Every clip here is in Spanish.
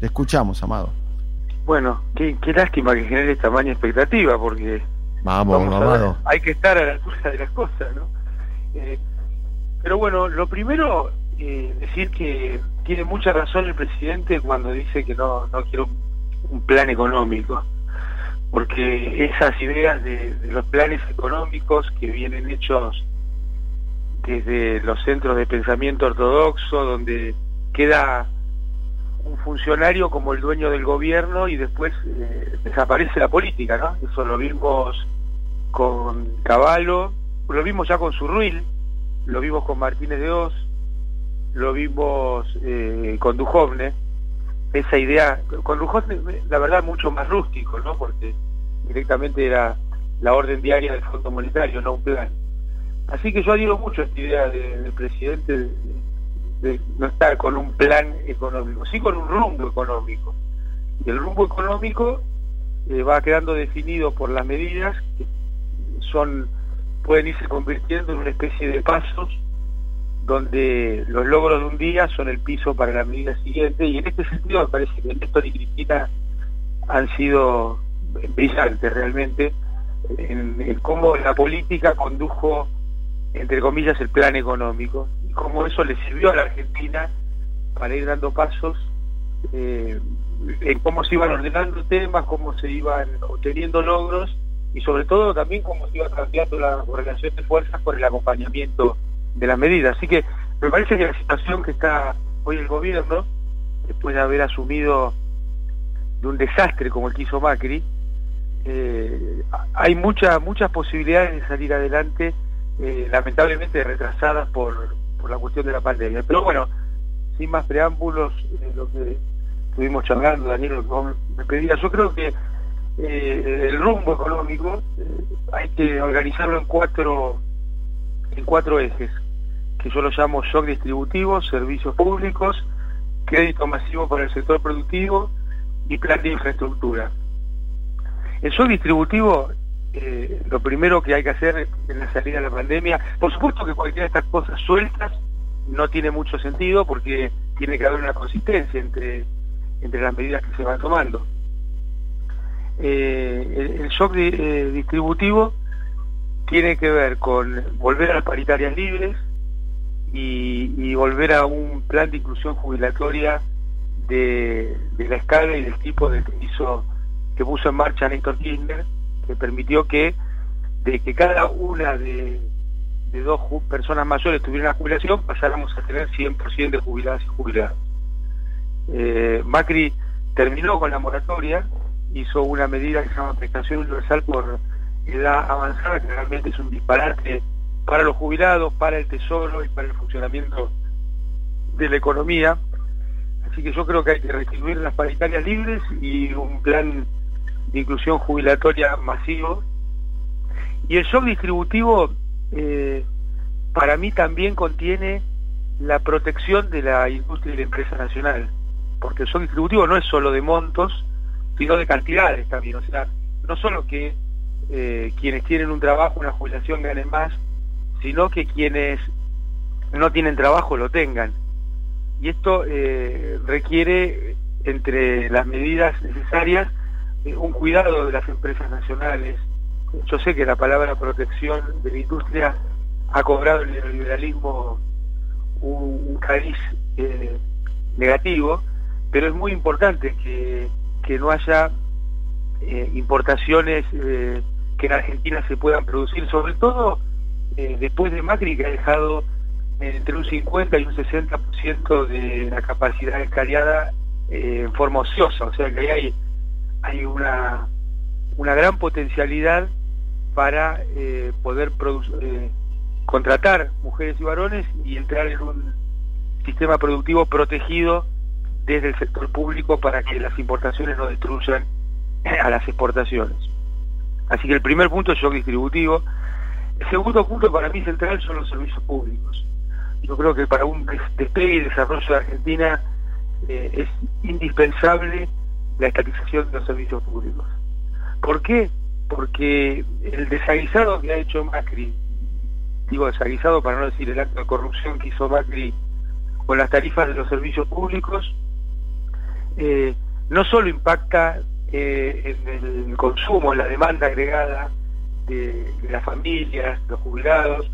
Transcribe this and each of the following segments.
Te escuchamos, Amado. Bueno, qué, lástima que genere tamaña expectativa, porque vamos, Amado. hay que estar a la altura de las cosas, ¿no? Eh, pero bueno, lo primero, eh, decir que tiene mucha razón el presidente cuando dice que no, no quiere un, plan económico, porque esas ideas de, los planes económicos que vienen hechos desde los centros de pensamiento ortodoxo, donde queda un funcionario como el dueño del gobierno y después eh, desaparece la política, ¿no? Eso lo vimos con Caballo, lo vimos ya con Surruil, lo vimos con Martínez de Oz, lo vimos eh, con Dujovne, esa idea, con Dujovne la verdad mucho más rústico, ¿no? Porque directamente era la orden diaria del Fondo Monetario, no un plan. Así que yo adhiero mucho a esta idea del presidente de, no estar con un plan económico, sí con un rumbo económico. Y el rumbo económico eh, va quedando definido por las medidas que son pueden irse convirtiendo en una especie de pasos donde los logros de un día son el piso para la medida siguiente y en este sentido me parece que Néstor y Cristina han sido brillantes realmente en, cómo la política condujo entre comillas el plan económico cómo eso le sirvió a la Argentina para ir dando pasos eh, en cómo se iban ordenando temas, cómo se iban obteniendo logros y sobre todo también cómo se iba cambiando la correlación de fuerzas por el acompañamiento de las medidas. Así que me parece que la situación que está hoy el gobierno, después de haber asumido de un desastre como el que hizo Macri, eh, hay muchas muchas posibilidades de salir adelante, eh, lamentablemente retrasadas por, por la cuestión de la pandemia. Pero bueno, sin más preámbulos, eh, lo que estuvimos charlando, Daniel, que me pedía, yo creo que eh, el rumbo económico eh, hay que organizarlo en cuatro en cuatro ejes que yo lo llamo shock distributivo, servicios públicos, crédito masivo para el sector productivo y plan de infraestructura. El shock distributivo, eh, lo primero que hay que hacer en la salida de la pandemia, por supuesto que cualquiera de estas cosas sueltas no tiene mucho sentido porque tiene que haber una consistencia entre, entre las medidas que se van tomando. Eh, el, shock eh, distributivo tiene que ver con volver a las paritarias libres y, volver a un plan de inclusión jubilatoria de, la escala y del tipo de que hizo que puso en marcha Néstor Kirchner que permitió que de que cada una de, dos personas mayores tuviera una jubilación pasáramos a tener 100% de jubiladas y jubilados eh, Macri terminó con la moratoria hizo una medida que se llama prestación universal por edad avanzada, que realmente es un disparate para los jubilados, para el tesoro y para el funcionamiento de la economía. Así que yo creo que hay que restituir las paritarias libres y un plan de inclusión jubilatoria masivo. Y el shock distributivo eh, para mí también contiene la protección de la industria y la empresa nacional, porque el shock distributivo no es solo de montos, sino de cantidades también. O sea, no solo que eh, quienes tienen un trabajo, una jubilación ganen más, sino que quienes no tienen trabajo lo tengan. Y esto eh, requiere, entre las medidas necesarias, un cuidado de las empresas nacionales. Yo sé que la palabra protección de la industria ha cobrado el neoliberalismo un, un cariz negativo, pero es muy importante que que no haya eh, importaciones eh, que en Argentina se puedan producir, sobre todo eh, después de Macri que ha dejado entre un 50 y un 60% de la capacidad escaleada en forma ociosa, o sea que hay, hay una, una gran potencialidad para poder contratar mujeres y varones y entrar en un sistema productivo protegido desde el sector público para que las importaciones no destruyan a las exportaciones. Así que el primer punto es shock distributivo. El segundo punto para mí central son los servicios públicos. Yo creo que para un despegue y desarrollo de Argentina eh, es indispensable la estatización de los servicios públicos. ¿Por qué? Porque el desaguisado que ha hecho Macri, digo desaguisado para no decir el acto de corrupción que hizo Macri con las tarifas de los servicios públicos, eh, no solo impacta eh, en el consumo, en la demanda agregada de, las familias, los jubilados,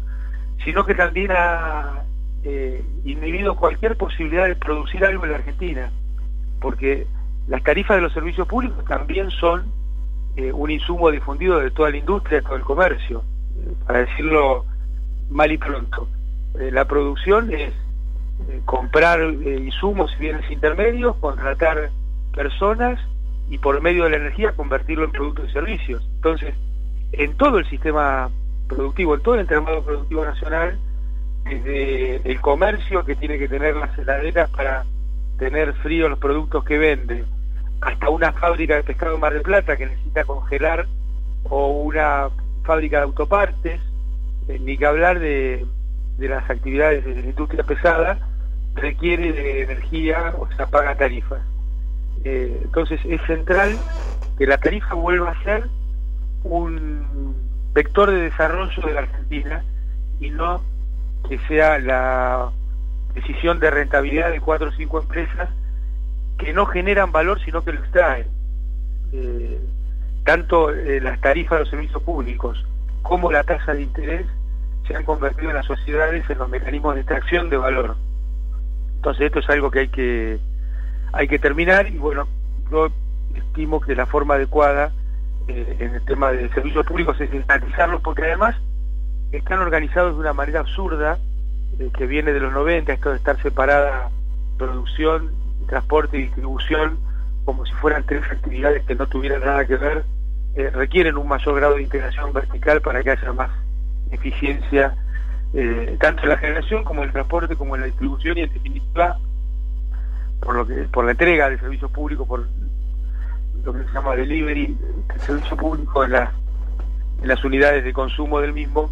sino que también ha eh, inhibido cualquier posibilidad de producir algo en la Argentina, porque las tarifas de los servicios públicos también son eh, un insumo difundido de toda la industria, de todo el comercio, para decirlo mal y pronto. la producción es comprar insumos y bienes intermedios, contratar personas y por medio de la energía convertirlo en productos y servicios. Entonces, en todo el sistema productivo, en todo el entramado productivo nacional, desde el comercio que tiene que tener las heladeras para tener frío los productos que vende, hasta una fábrica de pescado en Mar del Plata que necesita congelar, o una fábrica de autopartes, eh, ni que hablar de, de las actividades de la industria pesada, requiere de energía, o sea, paga tarifas. Eh, entonces es central que la tarifa vuelva a ser un vector de desarrollo de la Argentina y no que sea la decisión de rentabilidad de cuatro o cinco empresas que no generan valor sino que lo extraen. Eh, tanto eh, las tarifas de los servicios públicos como la tasa de interés se han convertido en las sociedades en los mecanismos de extracción de valor. Entonces esto es algo que hay que hay que terminar y bueno, yo estimo que la forma adecuada eh, en el tema de servicios públicos es estatizarlos porque además están organizados de una manera absurda que viene de los 90, esto de estar separada producción, transporte y distribución como si fueran tres actividades que no tuvieran nada que ver, eh, requieren un mayor grado de integración vertical para que haya más eficiencia tanto en la generación como en el transporte como en la distribución y en definitiva por lo que por la entrega de servicios públicos, por lo que se llama delivery, el servicio público en, en las unidades de consumo del mismo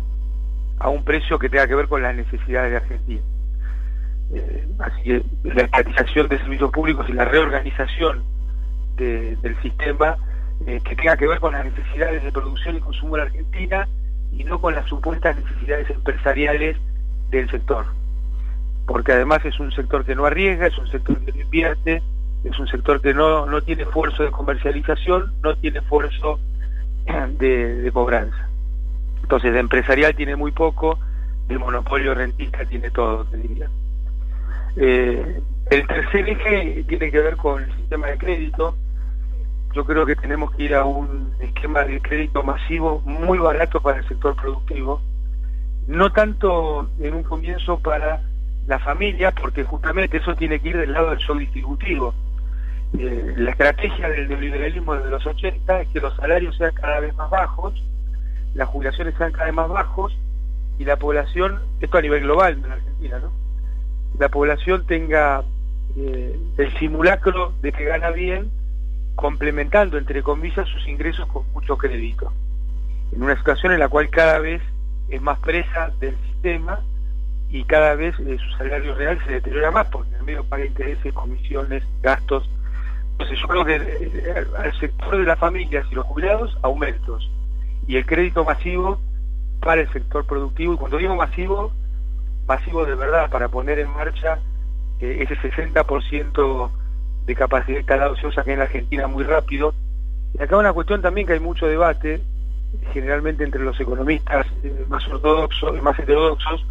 a un precio que tenga que ver con las necesidades de Argentina. Eh, así la estatización de servicios públicos y la reorganización del sistema eh, que tenga que ver con las necesidades de producción y consumo de la Argentina y no con las supuestas necesidades empresariales del sector porque además es un sector que no arriesga, es un sector que no invierte, es un sector que no, no tiene esfuerzo de comercialización, no tiene esfuerzo de, cobranza. Entonces, de empresarial tiene muy poco, de monopolio rentista tiene todo, te diría. Eh, el tercer eje tiene que ver con el sistema de crédito. Yo creo que tenemos que ir a un esquema de crédito masivo muy barato para el sector productivo, no tanto en un comienzo para la familia, porque justamente eso tiene que ir del lado del show distributivo. Eh, la estrategia del neoliberalismo desde los 80 es que los salarios sean cada vez más bajos, las jubilaciones sean cada vez más bajos y la población, esto a nivel global en Argentina, ¿no? La población tenga eh, el simulacro de que gana bien, complementando entre comillas sus ingresos con mucho crédito. En una situación en la cual cada vez es más presa del sistema y cada vez eh, su salario real se deteriora más porque en el medio paga intereses, comisiones, gastos. Entonces yo creo que eh, al sector de las familias y los jubilados, aumentos. Y el crédito masivo para el sector productivo. Y cuando digo masivo, masivo de verdad, para poner en marcha eh, ese 60% de capacidad instalada ociosa que hay en la Argentina muy rápido. Y acá una cuestión también que hay mucho debate, generalmente entre los economistas más ortodoxos, más heterodoxos,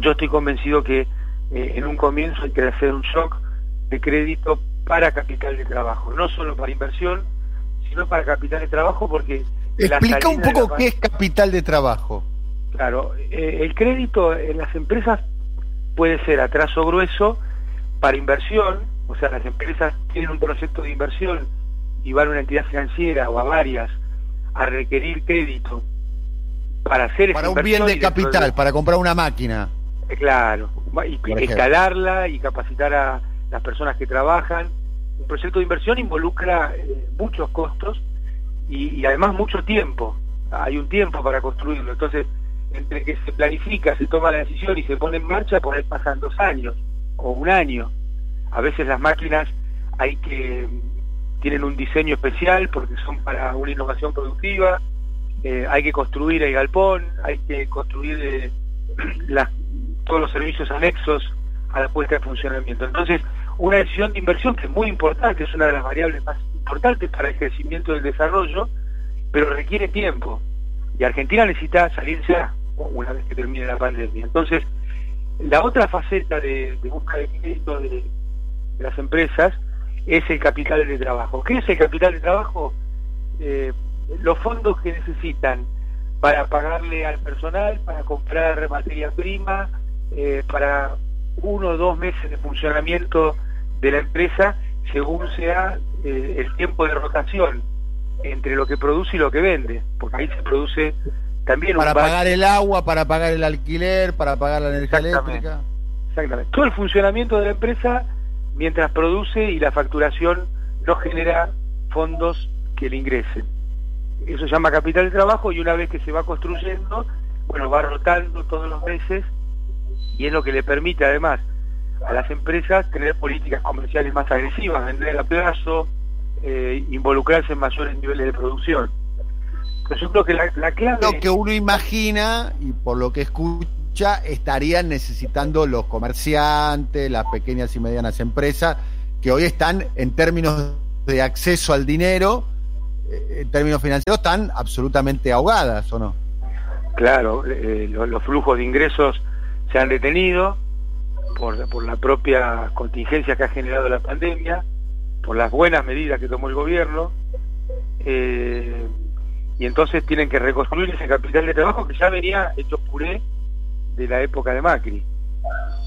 yo estoy convencido que eh, en un comienzo hay que hacer un shock de crédito para capital de trabajo, no solo para inversión, sino para capital de trabajo porque... Explica un poco qué es capital de trabajo. Claro, eh, el crédito en las empresas puede ser a trazo grueso para inversión, o sea, las empresas tienen un proyecto de inversión y van a una entidad financiera o a varias a requerir crédito para hacer para un bien de capital, para comprar una máquina. Eh, claro, y, escalarla y capacitar a las personas que trabajan. Un proyecto de inversión involucra eh, muchos costos y, además mucho tiempo. Hay un tiempo para construirlo. Entonces, entre que se planifica, se toma la decisión y se pone en marcha, por ahí pasan dos años o un año. A veces las máquinas hay que tienen un diseño especial porque son para una innovación productiva. Eh, hay que construir el galpón, hay que construir las todos los servicios anexos a la puesta de funcionamiento. Entonces, una decisión de inversión que es muy importante, es una de las variables más importantes para el crecimiento del desarrollo, pero requiere tiempo. Y Argentina necesita salirse una vez que termine la pandemia. Entonces, la otra faceta de, de busca de crédito de, las empresas es el capital de trabajo. ¿Qué es el capital de trabajo? Eh, los fondos que necesitan para pagarle al personal, para comprar materia prima, eh, para uno o dos meses de funcionamiento de la empresa según sea eh, el tiempo de rotación entre lo que produce y lo que vende, porque ahí se produce también para pagar el agua, para pagar el alquiler, para pagar la energía eléctrica. Exactamente. Todo el funcionamiento de la empresa mientras produce y la facturación no genera fondos que le ingresen. Eso se llama capital de trabajo y una vez que se va construyendo, bueno, va rotando todos los meses y es lo que le permite además a las empresas tener políticas comerciales más agresivas, vender a plazo, eh, involucrarse en mayores niveles de producción. Pero yo creo que la, clave... Lo que uno imagina, y por lo que escucha, estarían necesitando los comerciantes, las pequeñas y medianas empresas, que hoy están en términos de acceso al dinero, eh, en términos financieros, están absolutamente ahogadas, ¿o no? Claro, eh, los flujos de ingresos se han detenido por, por la propia contingencia que ha generado la pandemia, por las buenas medidas que tomó el gobierno, eh, y entonces tienen que reconstruir ese capital de trabajo que ya venía hecho puré de la época de Macri.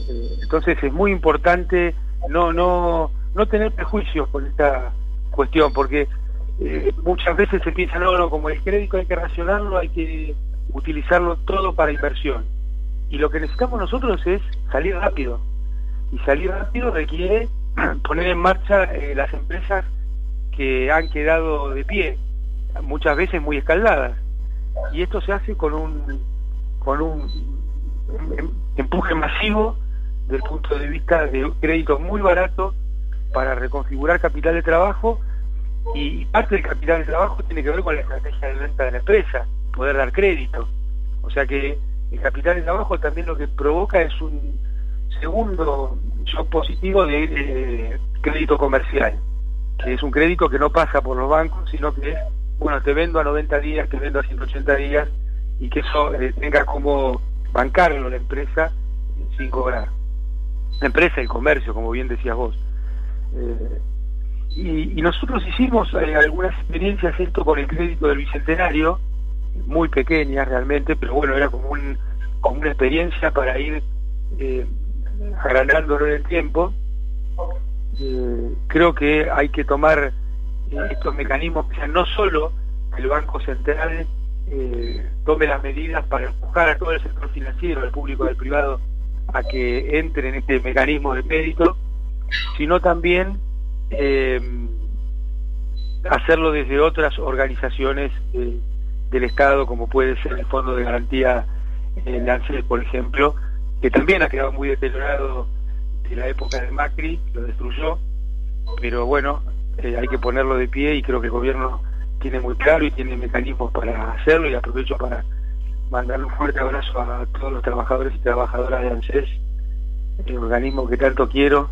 Eh, entonces es muy importante no, no, no tener prejuicios con esta cuestión, porque eh, muchas veces se piensa, no, no, como el crédito hay que racionarlo, hay que utilizarlo todo para inversión y lo que necesitamos nosotros es salir rápido. Y salir rápido requiere poner en marcha eh, las empresas que han quedado de pie, muchas veces muy escaldadas. Y esto se hace con un, con un empuje masivo del punto de vista de un crédito muy barato para reconfigurar capital de trabajo y parte del capital de trabajo tiene que ver con la estrategia de venta de la empresa, poder dar crédito. O sea que el capital de trabajo también lo que provoca es un segundo shock positivo de crédito comercial, que es un crédito que no pasa por los bancos, sino que es, bueno, te vendo a 90 días, te vendo a 180 días, y que eso eh, tenga como bancarlo la empresa sin cobrar. La empresa, el comercio, como bien decías vos. Eh, y, nosotros hicimos eh, algunas experiencias esto con el crédito del Bicentenario, muy pequeñas realmente, pero bueno, era como, un, como una experiencia para ir agrandándolo en el tiempo. Creo que hay que tomar estos mecanismos que sean no solo el Banco Central eh, tome las medidas para empujar a todo el sector financiero, al público y al privado, a que entre en este mecanismo de crédito, sino también hacerlo desde otras organizaciones del Estado, como puede ser el Fondo de Garantía en ANSES, por ejemplo, que también ha quedado muy deteriorado de la época de Macri, lo destruyó, pero bueno, eh, hay que ponerlo de pie y creo que el gobierno tiene muy claro y tiene mecanismos para hacerlo y aprovecho para mandarle un fuerte abrazo a todos los trabajadores y trabajadoras de ANSES, el organismo que tanto quiero,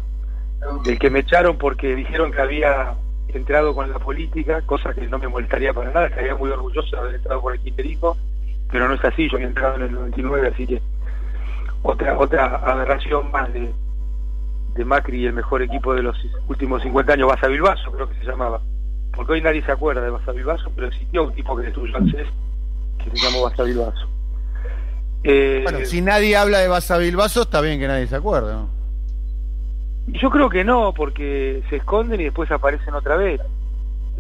del que me echaron porque dijeron que había entrado con la política, cosa que no me molestaría para nada, estaría muy orgulloso de haber entrado por el kirchnerismo, pero no es así, yo había entrado en el 99, así que otra otra aberración más de, de Macri y el mejor equipo de los últimos 50 años, Basa Bilbaso creo que se llamaba, porque hoy nadie se acuerda de Basa Bilbaso, pero existió un tipo que destruyó ANSES que se llamó Basa Bilbaso. Eh, bueno, si nadie habla de Basa Bilbaso, está bien que nadie se acuerde, ¿no? Yo creo que no, porque se esconden y después aparecen otra vez.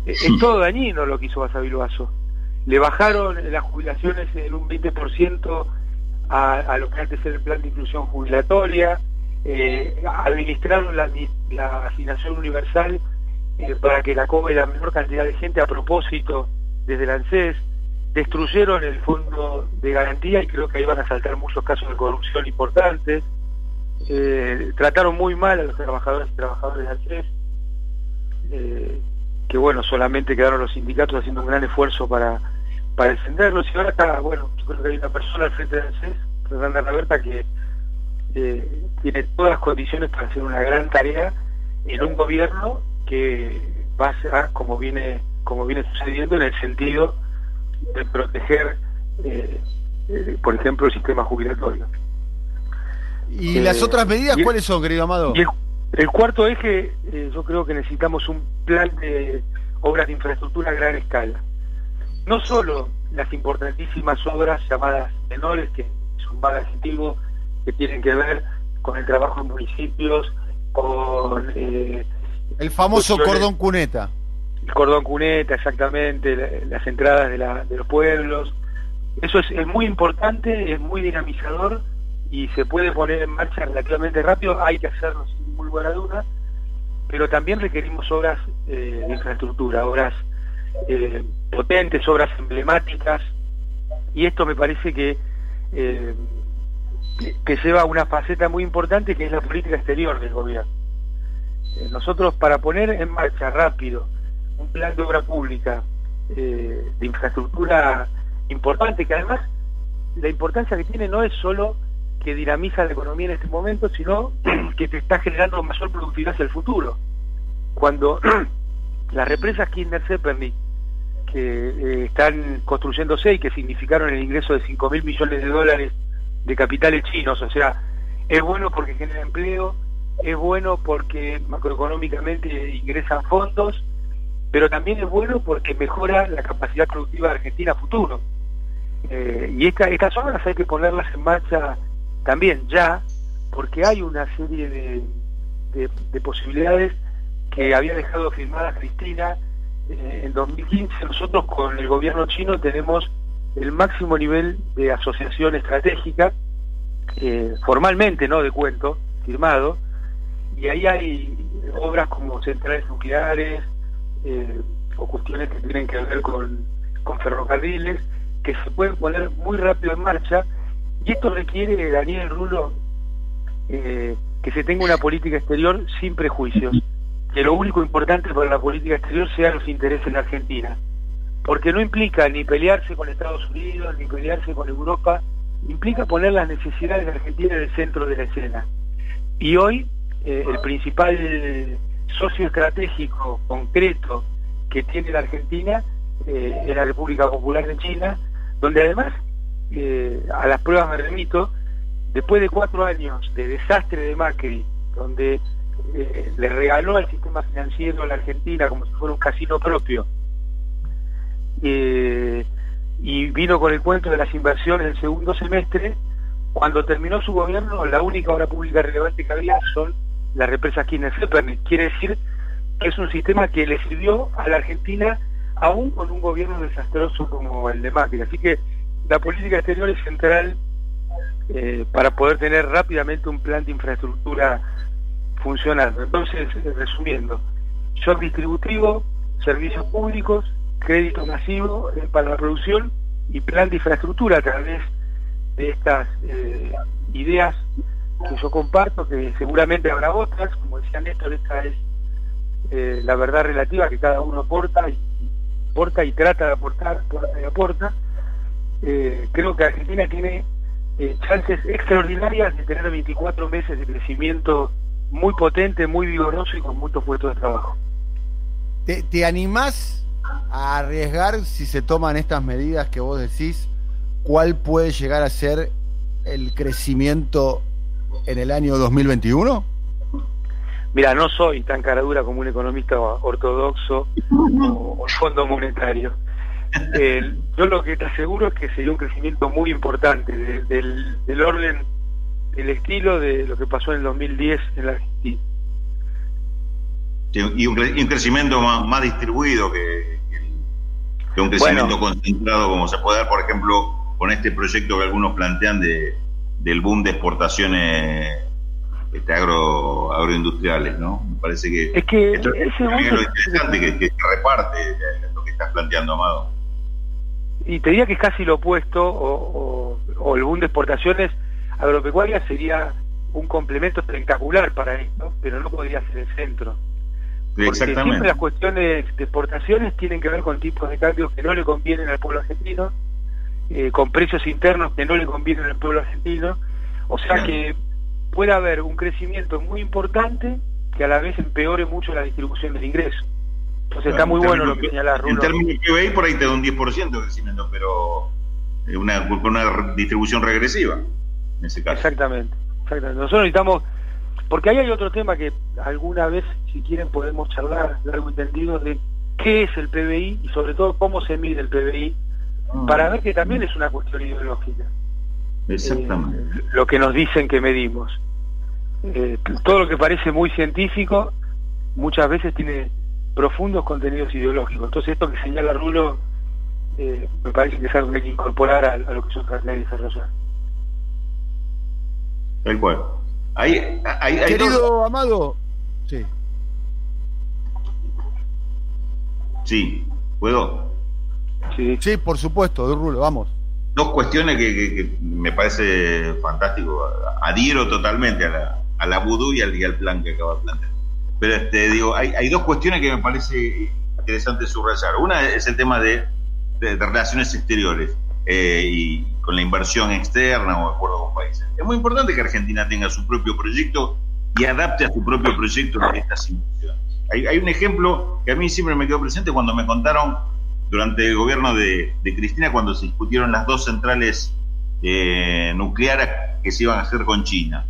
E, es, todo dañino lo que hizo Basavilbaso. Le bajaron las jubilaciones en un 20% a, a lo que antes era el plan de inclusión jubilatoria, eh, administraron la, asignación universal eh, para que la cobre la menor cantidad de gente a propósito desde el ANSES, destruyeron el fondo de garantía y creo que ahí van a saltar muchos casos de corrupción importantes. Eh, trataron muy mal a los trabajadores y trabajadores de ANSES, que bueno, solamente quedaron los sindicatos haciendo un gran esfuerzo para, para defenderlos, y ahora está, bueno, yo creo que hay una persona al frente de ANSES, Fernanda Roberta, que eh, tiene todas las condiciones para hacer una gran tarea en un gobierno que va a ser como viene como viene sucediendo en el sentido de proteger eh, eh, por ejemplo el sistema jubilatorio. Y las otras medidas cuáles son querido Amado y el, cuarto eje yo creo que necesitamos un plan de obras de infraestructura a gran escala. No solo las importantísimas obras llamadas menores que es un mal adjetivo que tienen que ver con el trabajo en municipios con eh, el famoso cordón cuneta. El cordón cuneta, exactamente, las entradas de, los pueblos. Eso es, muy importante, es muy dinamizador y se puede poner en marcha relativamente rápido. Hay que hacerlo sin muy buena duda, pero también requerimos obras eh, de infraestructura, obras eh, potentes, obras emblemáticas. Y esto me parece que que lleva una faceta muy importante que es la política exterior del gobierno. Eh, nosotros para poner en marcha rápido un plan de obra pública eh, de infraestructura importante, que además la importancia que tiene no es solo que dinamiza la economía en este momento, sino que te está generando mayor productividad hacia el futuro. Cuando las represas Kinder-Zepernik, que eh, están construyéndose y que significaron el ingreso de 5 mil millones de dólares de capitales chinos, o sea, es bueno porque genera empleo, es bueno porque macroeconómicamente ingresan fondos, pero también es bueno porque mejora la capacidad productiva de Argentina a futuro. Eh, y esta, estas obras hay que ponerlas en marcha también ya, porque hay una serie de, de, posibilidades que había dejado firmada Cristina eh, en 2015. Nosotros con el gobierno chino tenemos el máximo nivel de asociación estratégica, eh, formalmente, no de cuento, firmado, y ahí hay obras como centrales nucleares eh, o cuestiones que tienen que ver con, ferrocarriles, que se pueden poner muy rápido en marcha, y esto requiere, Daniel Rulo, eh, que se tenga una política exterior sin prejuicios, que lo único importante para la política exterior sean los intereses de Argentina porque no implica ni pelearse con Estados Unidos, ni pelearse con Europa, implica poner las necesidades de Argentina en el centro de la escena. Y hoy eh, el principal socio estratégico concreto que tiene la Argentina eh, es la República Popular de China, donde además, eh, a las pruebas me remito, después de cuatro años de desastre de Macri, donde le regaló al sistema financiero a la Argentina como si fuera un casino propio, eh, y vino con el cuento de las inversiones del segundo semestre. Cuando terminó su gobierno, la única obra pública relevante que había son las represas Kirchner Quiere decir que es un sistema que le sirvió a la Argentina aún con un gobierno desastroso como el de Macri. Así que la política exterior es central eh, para poder tener rápidamente un plan de infraestructura funcionando. Entonces, resumiendo, shock distributivo, servicios públicos, crédito masivo eh, para la producción y plan de infraestructura a través de estas eh, ideas que yo comparto, que seguramente habrá otras, como decía Néstor, esta es eh, la verdad relativa que cada uno aporta y, aporta y trata de aportar, aporta y aporta. creo que Argentina tiene chances extraordinarias de tener 24 meses de crecimiento muy potente, muy vigoroso y con muchos puestos de trabajo. ¿Te, te animás a arriesgar si se toman estas medidas que vos decís, cuál puede llegar a ser el crecimiento en el año 2021? Mira, no soy tan caradura como un economista ortodoxo o, el Fondo Monetario. yo lo que te aseguro es que sería un crecimiento muy importante del, del orden, del estilo de lo que pasó en el 2010 en la Argentina. y, un, crecimiento más distribuido que, que un crecimiento concentrado como se puede dar, por ejemplo, con este proyecto que algunos plantean de, del boom de exportaciones este, agro, agroindustriales, ¿no? Me parece que, es que esto es lo interesante que, que, reparte lo que estás planteando, Amado. Y te diría que es casi lo opuesto, o, o, el boom de exportaciones agropecuarias sería un complemento espectacular para esto, pero no podría ser el centro. Porque siempre las cuestiones de exportaciones tienen que ver con tipos de cambio que no le convienen al pueblo argentino, eh, con precios internos que no le convienen al pueblo argentino. O sea que puede haber un crecimiento muy importante que a la vez empeore mucho la distribución del ingreso. Entonces está muy bueno lo que señala Rulo. En términos de PBI por ahí te da un 10% de crecimiento, pero una, una distribución regresiva en ese caso. Exactamente, exactamente. Nosotros necesitamos, porque ahí hay otro tema que alguna vez, si quieren, podemos charlar largo entendido de qué es el PBI y sobre todo cómo se mide el PBI, mm. para ver que también es una cuestión ideológica. Exactamente. Eh, lo que nos dicen que medimos. Eh, todo lo que parece muy científico muchas veces tiene profundos contenidos ideológicos. Entonces esto que señala Rulo eh, me parece que es algo que hay que incorporar a, lo que las leyes de desarrollar. Tal cual. Hay, hay, Querido Amado, sí. Sí, ¿puedo? Sí, sí por supuesto, de Rulo, vamos. Dos cuestiones que, me parece fantástico. Adhiero totalmente a la, a la vudú y al, y al plan que acaba de plantear. Pero este, digo, hay, hay dos cuestiones que me parece interesante subrayar. Una es el tema de, de, relaciones exteriores eh, y con la inversión externa o acuerdo con países. Es muy importante que Argentina tenga su propio proyecto y adapte a su propio proyecto estas inversiones. Hay, hay un ejemplo que a mí siempre me quedó presente cuando me contaron durante el gobierno de, de Cristina, cuando se discutieron las dos centrales eh, nucleares que se iban a hacer con China.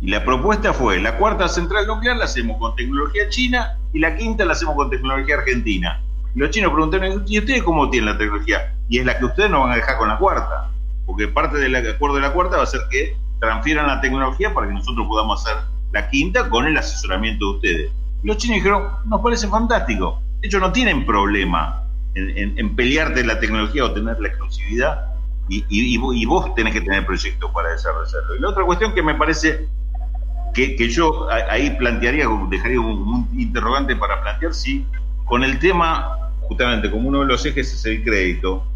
Y la propuesta fue, la cuarta central nuclear la hacemos con tecnología china y la quinta la hacemos con tecnología argentina. Y los chinos preguntaron, ¿y ustedes cómo tienen la tecnología? Y es la que ustedes no van a dejar con la cuarta. Porque parte del acuerdo de la cuarta va a ser que transfieran la tecnología para que nosotros podamos hacer la quinta con el asesoramiento de ustedes. Y los chinos dijeron, nos parece fantástico. De hecho, no tienen problema en, pelearte la tecnología o tener la exclusividad y, y, vos tenés que tener proyectos para desarrollarlo. Y la otra cuestión que me parece que, yo ahí plantearía, dejaría un, interrogante para plantear si con el tema, justamente como uno de los ejes es el crédito,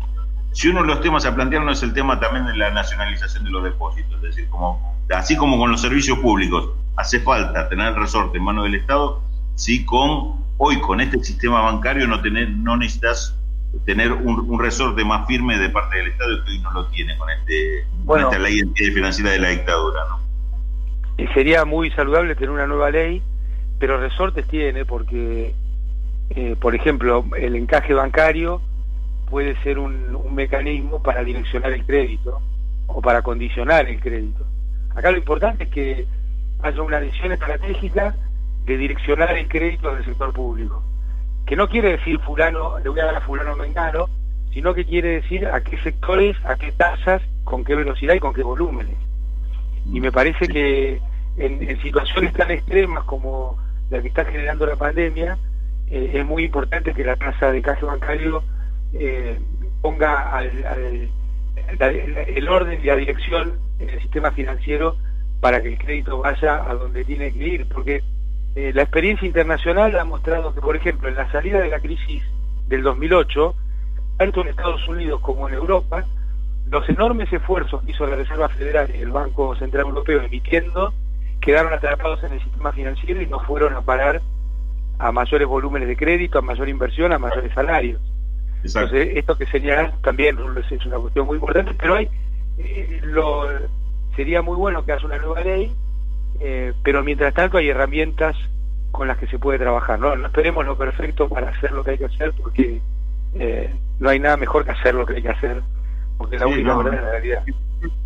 si uno de los temas a plantear no es el tema también de la nacionalización de los depósitos, es decir, como, así como con los servicios públicos, hace falta tener el resorte en manos del Estado, si con hoy con este sistema bancario no tener, no necesitas tener un, resorte más firme de parte del Estado que hoy no lo tiene con este con esta ley financiera de la dictadura, ¿no? sería muy saludable tener una nueva ley, pero resortes tiene porque, eh, por ejemplo, el encaje bancario puede ser un, mecanismo para direccionar el crédito o para condicionar el crédito. Acá lo importante es que haya una decisión estratégica de direccionar el crédito del sector público, que no quiere decir fulano, le voy a dar a fulano mengano, sino que quiere decir a qué sectores, a qué tasas, con qué velocidad y con qué volúmenes. Y me parece que en, situaciones tan extremas como la que está generando la pandemia, eh, es muy importante que la tasa de caso bancario eh, ponga el orden y la dirección en el sistema financiero para que el crédito vaya a donde tiene que ir, porque eh, la experiencia internacional ha mostrado que, por ejemplo, en la salida de la crisis del 2008, tanto en Estados Unidos como en Europa, los enormes esfuerzos que hizo la Reserva Federal y el Banco Central Europeo emitiendo quedaron atrapados en el sistema financiero y no fueron a parar a mayores volúmenes de crédito, a mayor inversión, a mayores salarios. Entonces, esto que señalan también es una cuestión muy importante, pero hay eh, lo, sería muy bueno que haga una nueva ley, eh, pero mientras tanto hay herramientas con las que se puede trabajar. No, no esperemos lo perfecto para hacer lo que hay que hacer, porque eh, no hay nada mejor que hacer lo que hay que hacer porque la única verdad es la realidad.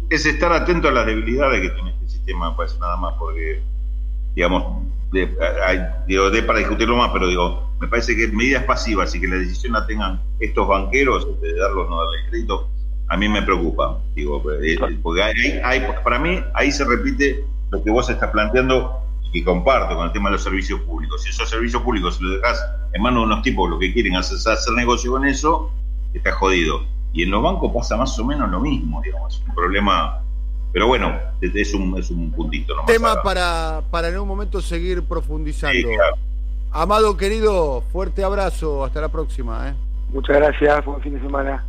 Es estar atento a las debilidades que tiene este sistema, parece nada más, porque, digamos, de, de para discutirlo más, pero digo, me parece que medidas pasivas y que la decisión la tengan estos banqueros de darlos no darle crédito, a mí me preocupa. Digo, eh, porque hay, para mí ahí se repite lo que vos estás planteando y comparto con el tema de los servicios públicos. Si esos servicios públicos se los dejas en manos de unos tipos lo que quieren hacer, hacer negocio con eso, está jodido. Y en los bancos pasa más o menos lo mismo, digamos, es un problema. Pero bueno, es un, es un puntito. Tema para, para en un momento seguir profundizando. Amado querido, fuerte abrazo, hasta la próxima. ¿eh? Muchas gracias, buen fin de semana.